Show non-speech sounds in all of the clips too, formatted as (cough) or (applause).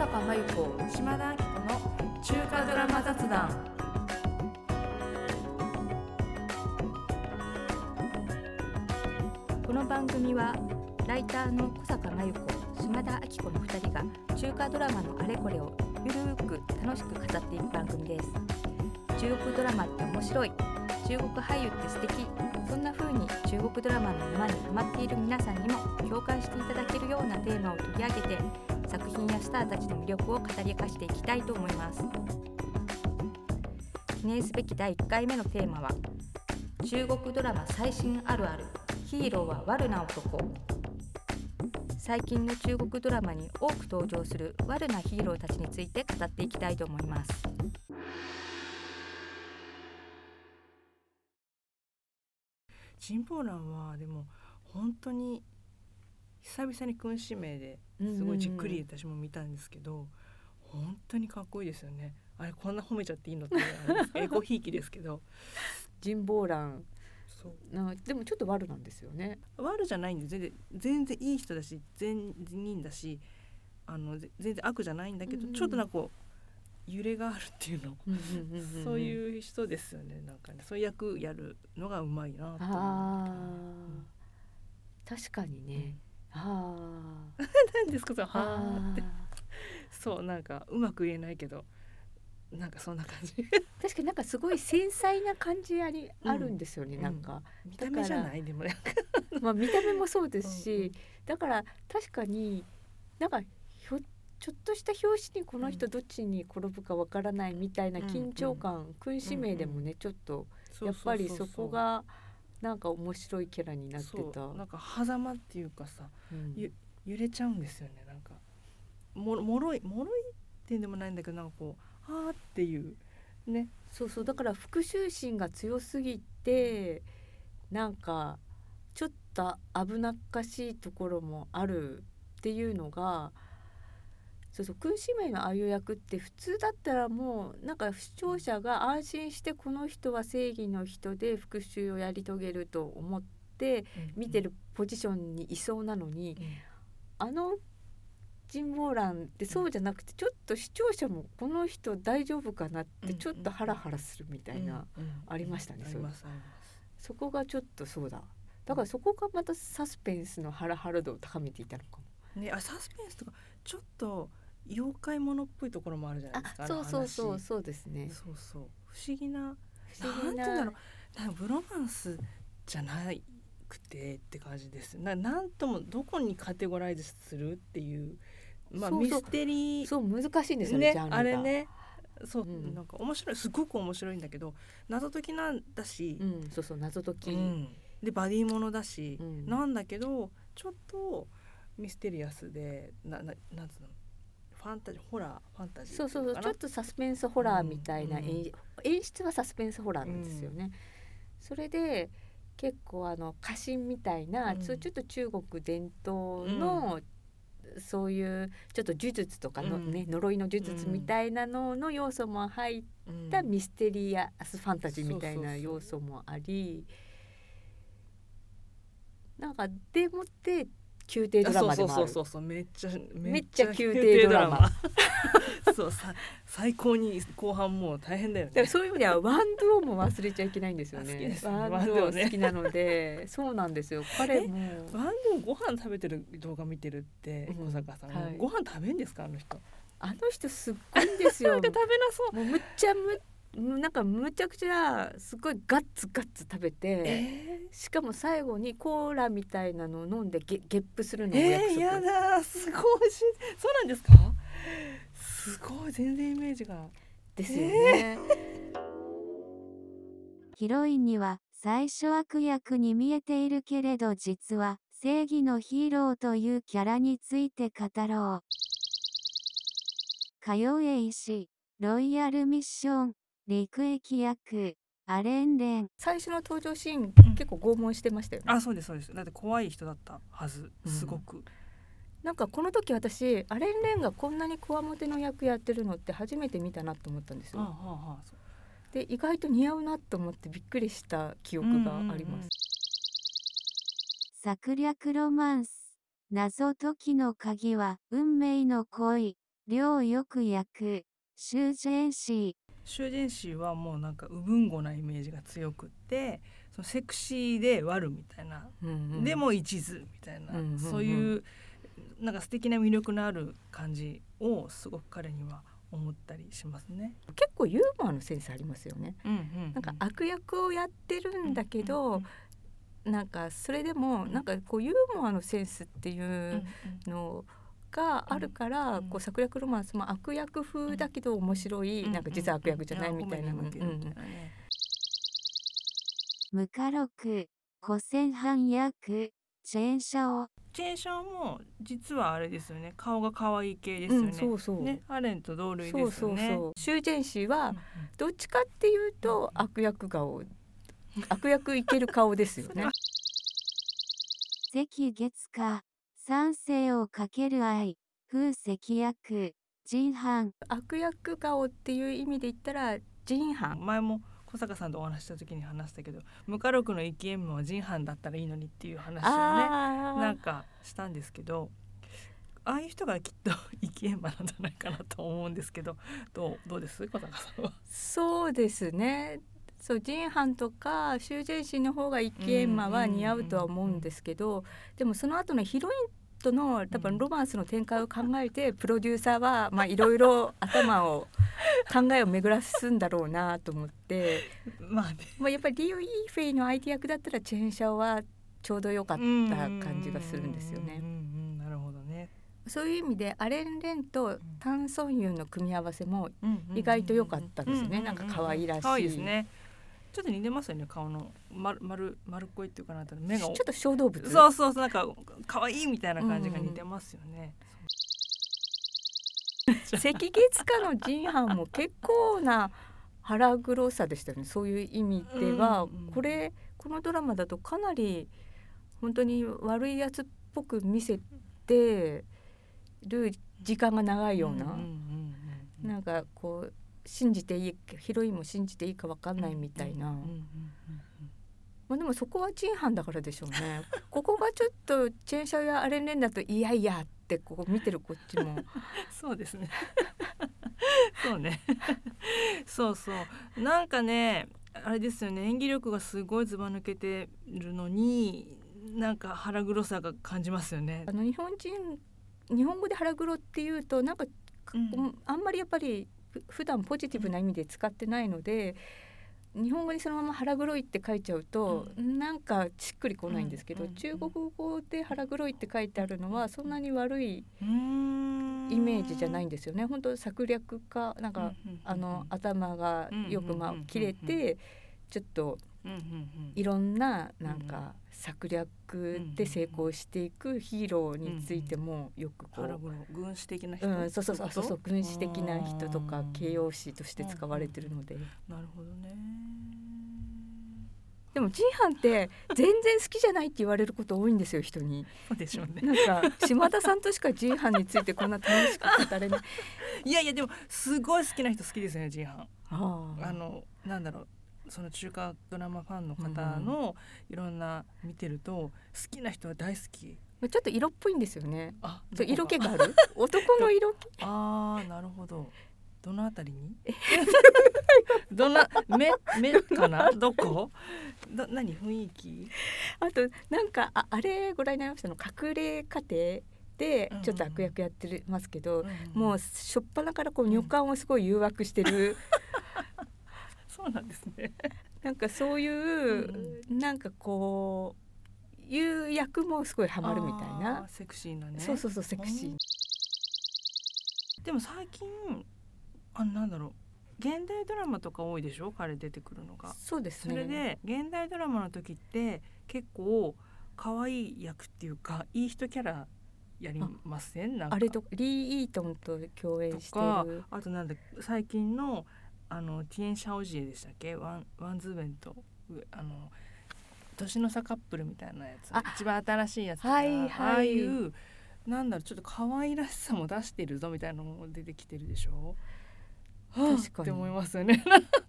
坂真由子島田明子の中華ドラマ雑談。この番組はライターの小坂真由子島田明子の2人が中華ドラマのあれこれをゆるく楽しく語っていく番組です。中国ドラマって面白い。中国俳優って素敵。そんな風に中国ドラマの沼にハマっている皆さんにも共感していただけるようなテーマを取り上げて作品やスターたちの魅力を語り明かしていきたいと思います。記念すべき第1回目のテーマは中国ドラマ最新あるあるヒーローは悪な男。最近の中国ドラマに多く登場する悪なヒーローたちについて語っていきたいと思います。チンポーランはでも本当に久々に君子名ですごいじっくり私も見たんですけど、本当にかっこいいですよね。あれこんな褒めちゃっていいのってあれですエゴひいきですけど。人望欄。そう。なでもちょっと悪なんですよね。悪じゃないんで全然全然いい人だし全人だしあのぜ全然悪じゃないんだけど、うんうんちょっとなんかこう揺れがあるっていうの、そうういう人ですよね。なんかねそういう役やるのがうまいなと思うあー。確かにね、あ。(laughs) ー何ですかそのはーって。あ。そうなんかうまく言えないけどなんかそんな感じ。ー (laughs) 確かになんかすごい繊細な感じあり、うんあるんですよねなんか、見た目じゃないでもね (laughs) まあ見た目もそうですし、うんうん。だから確かになんかひょちょっとした表紙にこの人どっちに転ぶかわからないみたいな緊張感、君子名でもねちょっとやっぱりそこがなんか面白いキャラになってた。なんか狭間っていうかさうん。ゆ揺れちゃうんですよね。なんかもろもろいもろいっていうんでもないんだけどなんかこうはーっていうね。そうそう。だから復讐心が強すぎてなんかちょっと危なっかしいところもあるっていうのがそうそう君子名のああいう役って普通だったらもうなんか視聴者が安心してこの人は正義の人で復讐をやり遂げると思って見てるポジションにいそうなのに、うん。あの人望欄ってそうじゃなくてちょっと視聴者もこの人大丈夫かなってちょっとハラハラするみたいな、ありましたねそこがちょっとそうだ。だからそこがまたサスペンスのハラハラ度を高めていたのかも。ねあサスペンスとかちょっと妖怪ものっぽいところもあるじゃないですかあそうそうそううそうですね。そうそう。不思議な不思議ななんて言うんだろう。なんかブロマンスじゃないくてって感じです。ななんともどこにカテゴライズするっていうまあミステリー。そう難しいんですよねねあれ。ね。そう、うん。なんか面白い。すごく面白いんだけど謎解きなんだし。う、んそうそう謎解き。うん。でバディものだし、うん。なんだけどちょっとミステリアスでなななんつうの？ファンタジーホラーファンタジーそうそうそうちょっとサスペンスホラーみたいなうん演,、演出はサスペンスホラーなんですよね。それで結構あの家臣みたいな、うん。ちょっと中国伝統の、そういうちょっと呪術とかのね、うん。呪いの呪術みたいなのの要素も入っうん。たミステリアスファンタジーみたいな要素もあり。なんかでもって宮廷ドラマでもある。そうそうそうそうめっちゃめっちゃ宮廷ドラマ。(laughs) そうさ最高に後半もう大変だよだからねそういう意味ではワンドゥオも忘れちゃいけないんですよね。ワンドゥ好きなので。そうなんですよ。(laughs) 彼も。ワンでもご飯食べてる動画見てるってうん。小坂さん、はい。ご飯食べんですかあの人？あの人すっごいんですよ。(laughs) 食べなそう。もうむっちゃむむなんかむちゃくちゃすごいガッツガッツ食べて、えしかも最後にコーラみたいなのを飲んでゲゲップするー、のを約束、えー、やだすごいしそうなんですか？すごい全然イメージが。ですよね、ヒロインには最初悪役に見えているけれど実は正義のヒーローというキャラについて語ろう。火曜へ石、ロイヤルミッション、陸役役、アレンレン。最初の登場シーン、ん結構拷問してましたよねあそうですそうですだって怖い人だったはずすごく、なんかこの時私アレン・レンがこんなにこわもての役やってるのって初めて見たなと思ったんですはあよ。はあはあで意外と似合うなと思ってびっくりした記憶があります。策略ロマンス。謎解きの鍵は運命の恋。量よく焼く修繕師修繕師はもうなんかうぶんごなイメージが強くってそのセクシーで悪みたいな、うんうん。でも一途みたいな、うんうんうん。そういうなんか素敵な魅力のある感じをすごく彼には思ったりしますね。結構ユーモアのセンスありますよね。うんうんなんか悪役をやってるんだけど、うんなんかそれでもなんかこうユーモアのセンスっていうんうんうのがあるから、うん。こう策略ロマンスも悪役風だけど面白い、なんか実は悪役じゃないみたいなの、うんうんうん。うんみたいなね無家禄古戦犯役チェーンシャオ。チェンシャーも実はあれですよね。顔が可愛い系ですよね。うんそうそう。ねアレンと同類そうそうですよね。そう修繕師はうんうん。どっちかっていうと悪役顔悪役いける顔ですよね。赤月花三世をかける愛風石役人犯。悪役顔っていう意味で言ったら人犯。前も小坂さんとお話しした時に話したけど無家禄の生き縁は人犯だったらいいのにっていう話をねなんかしたんですけどああいう人がきっと生き縁馬なんじゃないかなと思うんですけどどうどうです？小坂さんは。そうですね。そう人犯とか修繕師の方がイケンマは似合うとは思うんですけどでもその後のヒロインとの多分ロマンスの展開を考えてプロデューサーはまあいろいろ頭を考えを巡らすんだろうなと思って、(laughs) まあね。まあ、やっぱりリオ・イーフェイの相手役だったらチェーンシャオはちょうど良かった感じがするんですよね。うん。うんうんなるほどね。そういう意味でアレン・レンとタン・ソンユンの組み合わせもうんうんうん意外と良かったですね。うううなんか可愛らしい。可愛いですね。ちょっと似てますよね顔の。丸丸丸っこいっていうかなと目がちょっと小動物。そうそうそうなんか可愛いみたいな感じが似てますよね。赤月花のジンハンも結構な腹黒さでしたよね。そういう意味では、うんうんこれこのドラマだとかなり本当に悪いやつっぽく見せてる時間が長いような、んんうんうん。なんかこう信じていいヒロインも信じていいか分かんないみたいな、まあ、でもそこはジンハンだからでしょうね (laughs) ここがちょっとチェーンシャオやアレンレンだといやいやってこう見てるこっちも (laughs) そうですね。(laughs) そうね。そうそう。なんかね、あれですよね。演技力がすごいずば抜けてるのに、なんか腹黒さが感じますよねあ。の日本人日本語で腹黒っていうとなんか、うんあんまりやっぱりふ普段ポジティブな意味で使ってないので日本語にそのまま腹黒いって書いちゃうと、なんかしっくりこないんですけど、うん。うん中国語で腹黒いって書いてあるのはそんなに悪いイメージじゃないんですよね。本当策略家なんか、あの頭がよくまあうんうんうんうん。切れてちょっとうんうんうんいろんななんか策略で成功していくヒーローについてもよくこ腹う、黒軍師的な人？うん、そうそうそうそう軍師的な人とかうん形容詞として使われてるので、なるほどね。でもジンハンって全然好きじゃないって言われること多いんですよ人に。そうでしょうね。なんか島田さんとしかジンハンについてこんな楽しく語れない。(laughs) いやいやでもすごい好きな人好きですよね、ハン。ああのなんだろうその中華ドラマファンの方のいろんな見てると好きな人は大好き。ちょっと色っぽいんですよね。あそう色気が。がある (laughs) 男の色気？(laughs) ああなるほど。どのあたりに？(laughs) どんな目目かな？どこ？ど何？雰囲気？あとなんかああれご覧になりました？の隠れ家庭でちょっと悪役やってるますけど、もうしょっぱなからこう女官をすごい誘惑してる、そうなんですね。なんかそういう、なんかこういう役もすごいハマるみたいな、セクシーなね。そうそうそうセクシー、でも最近あなんだろう。現代ドラマとか多いでしょ？彼出てくるのが。そうですね。それで現代ドラマの時って結構可愛い役っていうかいい人キャラやりません？あれとリー・イートンと共演してとかるあとなんだ最近のあのティエン・シャオジエでしたっけ？ワンワンズーベンとうあの年の差カップルみたいなやつ。あ一番新しいやつとか。はいはい。ああいうなんだろうちょっと可愛らしさも出してるぞみたいなのも出てきてるでしょ？はあ確かに。って思いますよね。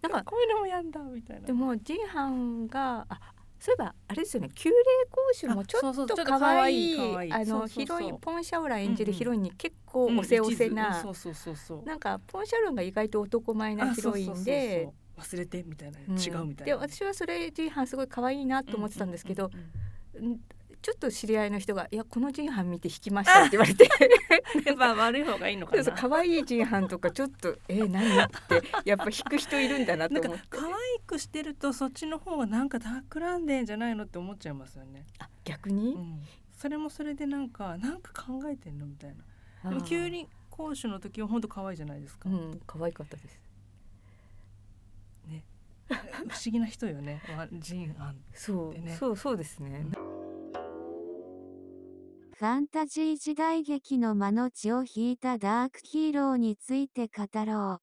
なんか (laughs) こういうのもやんだみたいな。でもジンハンがあそういえばあれですよね旧霊講師もちょっと可愛いあのヒロインポン・シャオラン演じるヒロインに結構おせおせななんかポン・シャオランが意外と男前なヒロインで忘れてみたいな、違うみたいな。で私はそれジンハンすごい可愛いなと思ってたんですけど、ちょっと知り合いの人が「いやこのジンハン見て引きました」って言われて。やっぱ悪い方がいいのかな。可愛いジンハンとかちょっと「えー、何?」ってやっぱ引く人いるんだなと思って。可愛くしてるとそっちの方がなんか企んでんじゃないのって思っちゃいますよね。あ逆に、うん、それもそれでなんかなんか考えてんのみたいな。でも急に講師の時は本当可愛いじゃないですか、うん、可愛かったです。ね。(laughs) 不思議な人よね。ジンアン、ね、そうそうそうですね、うんファンタジー時代劇の間の血を引いたダークヒーローについて語ろう。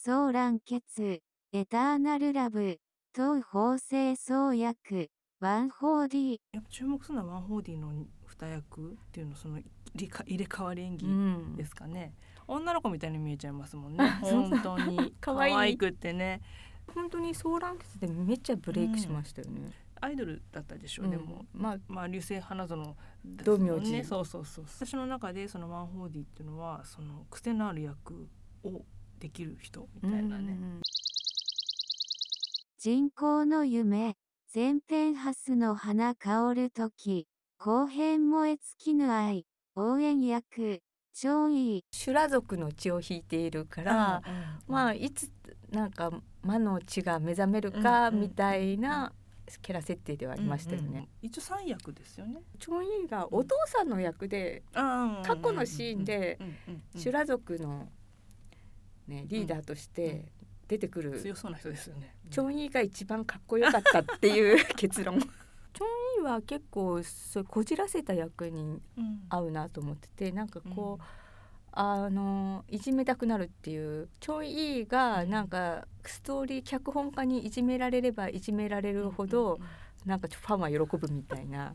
ソーラン血、エターナルラブ、東方正創薬、ワンホーディやっぱ注目するのはワンホーディの二役っていうのその入れ替わり演技ですかね、うん、女の子みたいに見えちゃいますもんね。(laughs) 本当に。可愛くってね。本当にソーラン血でめっちゃブレイクしましたよね、うんアイドルだったでしょう、うん、でもまあまあ流星花園道明寺。そうそうそう私の中でそのワンホーディっていうのはその癖のある役をできる人みたいなね、人工の夢前編ハスの花香る時後編燃え尽きぬ愛応援役超いい。修羅族の血を引いているから、うん、まあいつなんか魔の血が目覚めるかみたいなキャラ設定ではありましたよね、うんうん、一応三役ですよね。チョン・イーがお父さんの役で、過去のシーンで修羅族の、ね、リーダーとして出てくる、強そうな人ですよね、チョン・イーが一番かっこよかったっていう (laughs) 結論。チョン・イーは結構そうこじらせた役に合うなと思っててなんかこう、あのいじめたくなるっていうちょいいがなんかストーリー脚本家にいじめられればいじめられるほどなんかファンは喜ぶみたいな。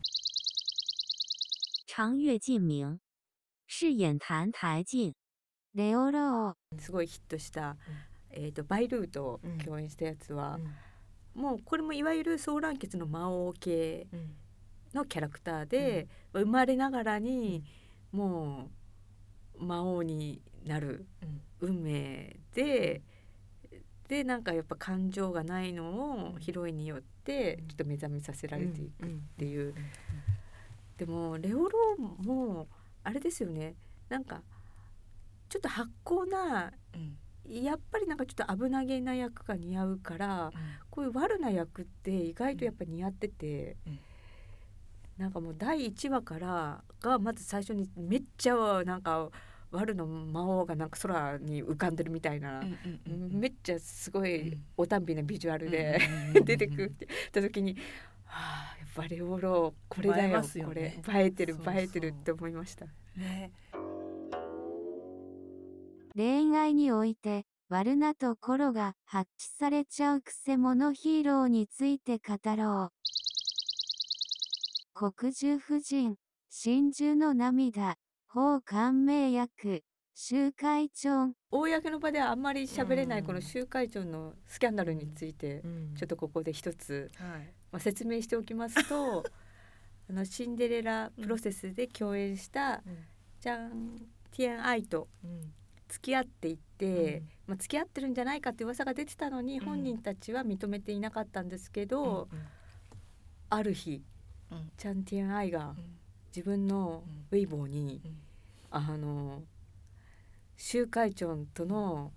長月静明。饰演谭台静レオローすごいヒットした、えーと、バイルーと共演したやつは、もうこれもいわゆるソーランケツの魔王系のキャラクターで、生まれながらにもう魔王になる運命で、うん、でなんかやっぱ感情がないのをヒロインによってちょっと目覚めさせられていくっていう。でもレオローもあれですよね。なんかちょっと発酵な、うん、やっぱりなんかちょっと危なげな役が似合うから、うん、こういう悪な役って意外とやっぱ似合ってて。うんなんかもう第1話からがまず最初にめっちゃなんか悪の魔王がなんか空に浮かんでるみたいな、めっちゃすごいおたんびなビジュアルで出てくるって言った時に、はあ、やっぱりオロこれだよ、ね、これ。映えてる映えてるって思いました。ね、恋愛において悪なところが発揮されちゃうくせ者ヒーローについて語ろう。黒獣夫人、真珠の涙、法官名役、集会長。公の場ではあんまり喋れないこの集会長のスキャンダルについて、ちょっとここで一つ、まあ、説明しておきますと (laughs) あのシンデレラプロセスで共演したジャン・ティエン・アイと付き合っていって、まあ、付き合ってるんじゃないかって噂が出てたのに、本人たちは認めていなかったんですけど、ある日チャンティエン・アイが自分のウェイボーに、あの集会長との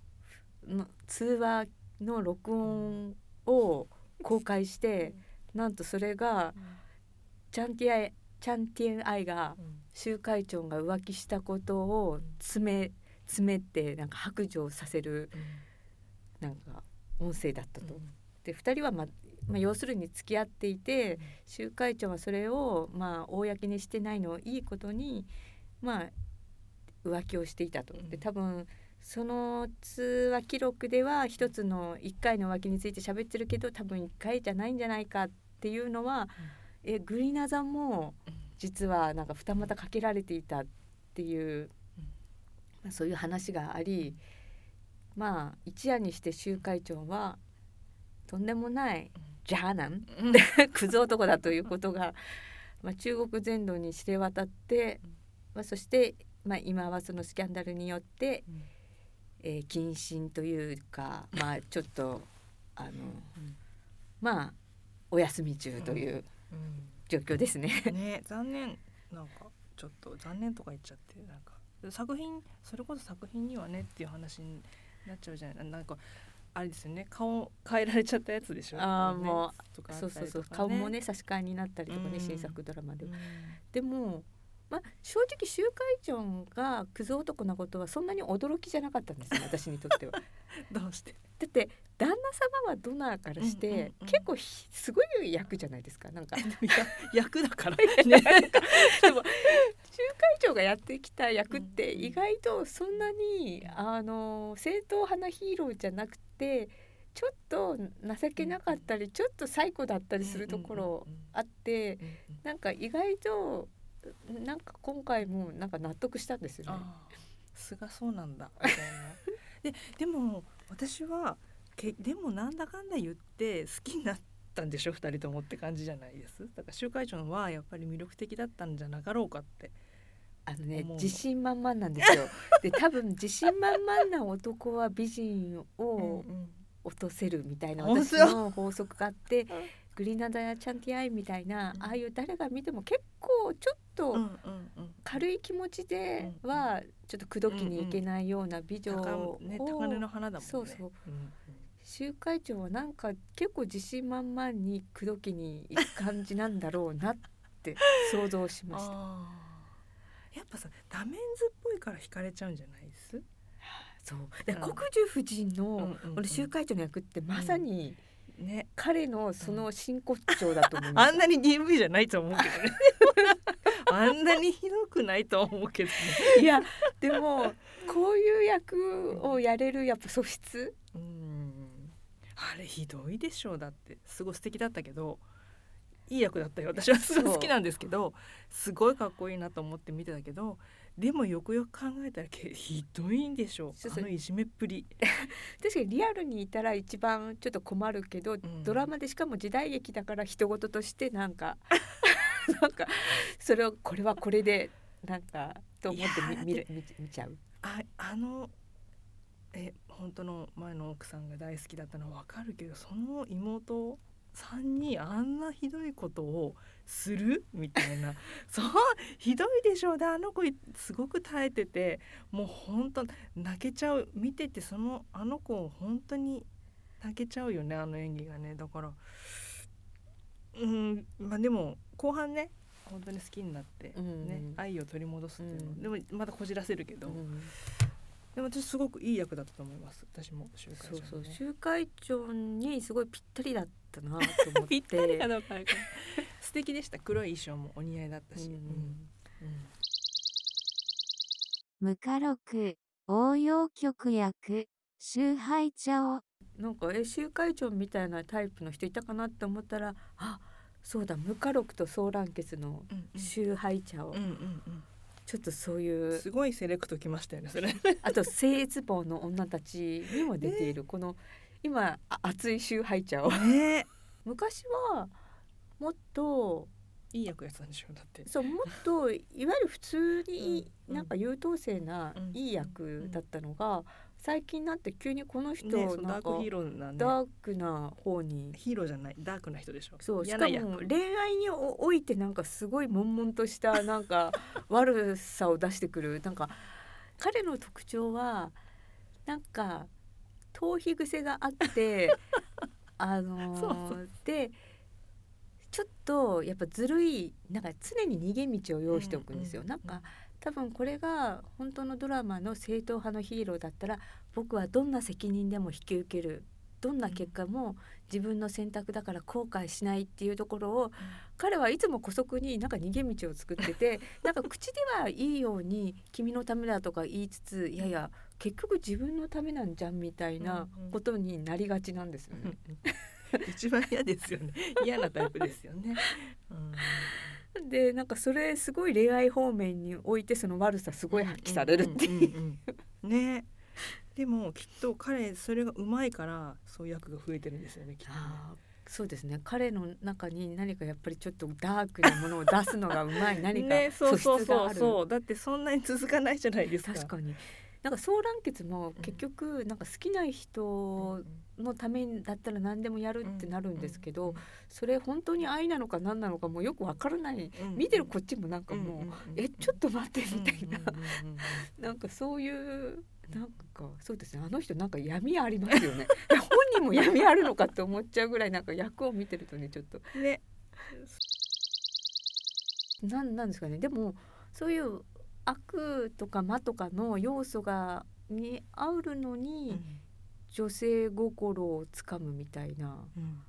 通話の録音を公開して、なんとそれが、チャンティアイチャンティエン・アイが集会長が浮気したことを詰め詰めてなんか白状させる、なんか音声だったと。で2人は、ままあ、要するに付き合っていて集会長はそれをまあ公にしてないのをいいことにまあ浮気をしていたと。で多分その通話記録では一つの1回の浮気について喋ってるけど多分1回じゃないんじゃないかっていうのは、うん、えグリナザも実はなんか二股かけられていたっていう、まあ、そういう話がありまあ一夜にして集会長はとんでもないジャーナンうん。(laughs) クズ男だということが、まあ、中国全土に知れ渡って、まあ、そして、まあ、今はそのスキャンダルによって、うん。えー謹慎というか、まあ、ちょっとあのまあお休み中という状況ですね。うん。ね残念。なんかちょっと残念とか言っちゃってなんか。作品それこそ作品にはねっていう話になっちゃうじゃない。なんかあれですよね。顔変えられちゃったやつでしょ。あーねもとかあそうそうそう。顔もね差し替えになったりとかね、うん。新作ドラマではうん。でも、まあ、正直集会長がクズ男なことはそんなに驚きじゃなかったんですよ (laughs) 私にとっては。どうして？だって旦那様はドナーからして、うんうんうん。結構ひすごい役じゃないですか。なんか (laughs) 役だからね。(laughs) ねでも集会長がやってきた役って意外とそんなにあの正統派なヒーローじゃなくてちょっと情けなかったりちょっと最高だったりするところあってなんか意外となんか今回もなんか納得したんですよね。あー素がそうなんだみたいな。で (laughs) でも私はけでもなんだかんだ言って好きになったんでしょ二人ともって感じじゃないです？だから集会長はやっぱり魅力的だったんじゃなかろうかってあのね自信満々なんですよ。(laughs) で多分自信満々な男は美人を落とせるみたいな私の法則があってん。グリナダやチャンティアイみたいなうん。ああいう誰が見ても結構ちょっと軽い気持ちでうんはちょっと口説きにいけないような美女高をね高嶺の花だもんね。そうそう。うん集会長はなんか結構自信満々に口説きに行く感じなんだろうなって想像しました。やっぱさダメンズっぽいから惹かれちゃうんじゃないです？そう。でうん。国樹夫人のうんうんうん。この集会長の役ってまさにね。彼のその真骨頂だと思います。(laughs) あんなに DV じゃないと思うけどね。(laughs) あんなにひどくないと思うけどね。いやでもこういう役をやれるやっぱ素質。うん。あれひどいでしょう。だってすごい素敵だったけどいい役だったよ。私はすごい好きなんですけどすごいかっこいいなと思って見てたけどでもよくよく考えたらけひどいんでしょそうあのいじめっぷり。(laughs) 確かにリアルにいたら一番ちょっと困るけど、ん。ドラマでしかも時代劇だから人事としてなんか (laughs) なんかそれをこれはこれでなんかと思って見る見見ちゃう。ああのえ本当の前の奥さんが大好きだったのはわかるけどその妹さんにあんなひどいことをする？みたいな。(laughs) そう？ひどいでしょうであの子いすごく耐えててもう本当泣けちゃう。見ててそのあの子本当に泣けちゃうよねあの演技がね。だからうんまあでも後半ね本当に好きになって、ねうん。愛を取り戻すっていうの、うん。でもまたこじらせるけど、うん。でも私すごくいい役だったと思います。私も集会そうそうね集会長にすごいぴったりだったなと思って。ぴったりかどうか素敵でした。黒い衣装もお似合いだったし、うんうん。無家録、応用曲役、集配茶を、なんかえ集会長みたいなタイプの人いたかなって思ったらあそうだ無家禄とソーランケスのうんうん。集配茶を、うんうんちょっとそうういう。んすごいセレクトきましたよねそれ。あと聖ズボンの女たちにも出ている。この今あ熱い集配茶をね昔はもっといい役やってたんでしょだって。そうもっといわゆる普通にうんなんか優等生なうんいい役だったのが最近になって急にこの人なんかダークヒーローなダークな方に。ヒーローじゃない。ダークな人でしょ。そうしかも恋愛におおいてなんかすごい悶々としたなんか悪さを出してくる。なんか彼の特徴はなんか逃避癖があって (laughs) あのでちょっとやっぱずるいなんか常に逃げ道を用意しておくんですよ、うんなんか多分これが本当のドラマの正統派のヒーローだったら僕はどんな責任でも引き受ける。どんな結果も自分の選択だから後悔しないっていうところを彼はいつも姑息になんか逃げ道を作っててなんか口ではいいように「君のためだ」とか言いつついやいや結局自分のためなんじゃんみたいなことになりがちなんですよね。(laughs) 一番嫌ですよね。(laughs) 嫌なタイプですよね、うん。でなんかそれすごい恋愛方面においてその悪さすごい発揮されるっていう。ね。でもきっと彼それがうまいからそういう役が増えてるんですよねきっとね。あそうですね。彼の中に何かやっぱりちょっとダークなものを出すのがうまい何かねそうそうそう素質がある。そうだってそんなに続かないじゃないですか。確かになんかソーランケツも結局なんか好きな人のためだったら何でもやるってなるんですけど、それ本当に愛なのか何なのかもうよくわからない、見てるこっちもなんかもう、えちょっと待ってみたいな、なんかそういうなんかそうですね。あの人なんか闇ありますよね。本人も闇あるのかって思っちゃうぐらいなんか役を見てるとねちょっとと。ね。なんなんですかね。でもそういう悪とか魔とかの要素がにあるのに、女性心をつかむみたいなうん。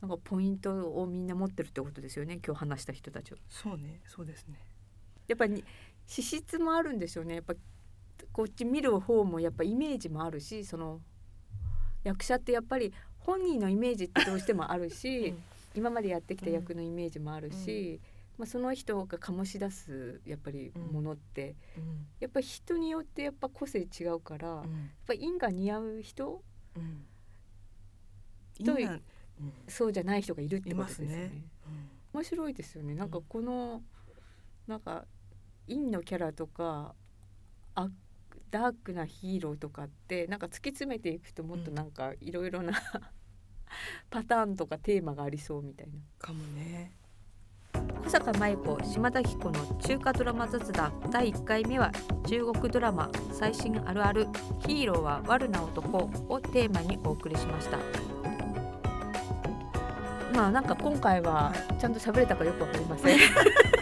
なんかポイントをみんな持ってるってことですよね今日話した人たちは。そうねそうですね。やっぱり資質もあるんでしょうね。やっぱこっち見る方もやっぱイメージもあるしその役者ってやっぱり本人のイメージってどうしてもあるし、(laughs) 今までやってきた役のイメージもあるし、まあ、その人が醸し出すやっぱりものって、うん。やっぱり人によってやっぱ個性違うから、やっぱ陰が似合う人うん。とそうじゃない人がいるっていことですよね。ますね。面白いですよね。なんかうん。この、なんか陰のキャラとかあダークなヒーローとかってなんか突き詰めていくともっとなんかいろいろな (laughs) パターンとかテーマがありそうみたいな。かもね小坂舞子島田彦の中華ドラマ雑談第1回目は中国ドラマ最新あるある「ヒーローは悪な男」をテーマにお送りしました。まあなんか今回はちゃんと喋れたかよくわかりません。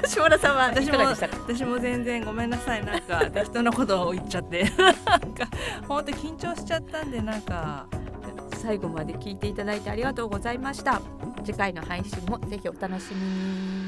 島田さんはい私も私も全然ごめんなさい。なんか適当なことを言っちゃって。(laughs) なんか本当緊張しちゃったんでなんか。最後まで聞いていただいてありがとうございました。次回の配信もぜひお楽しみに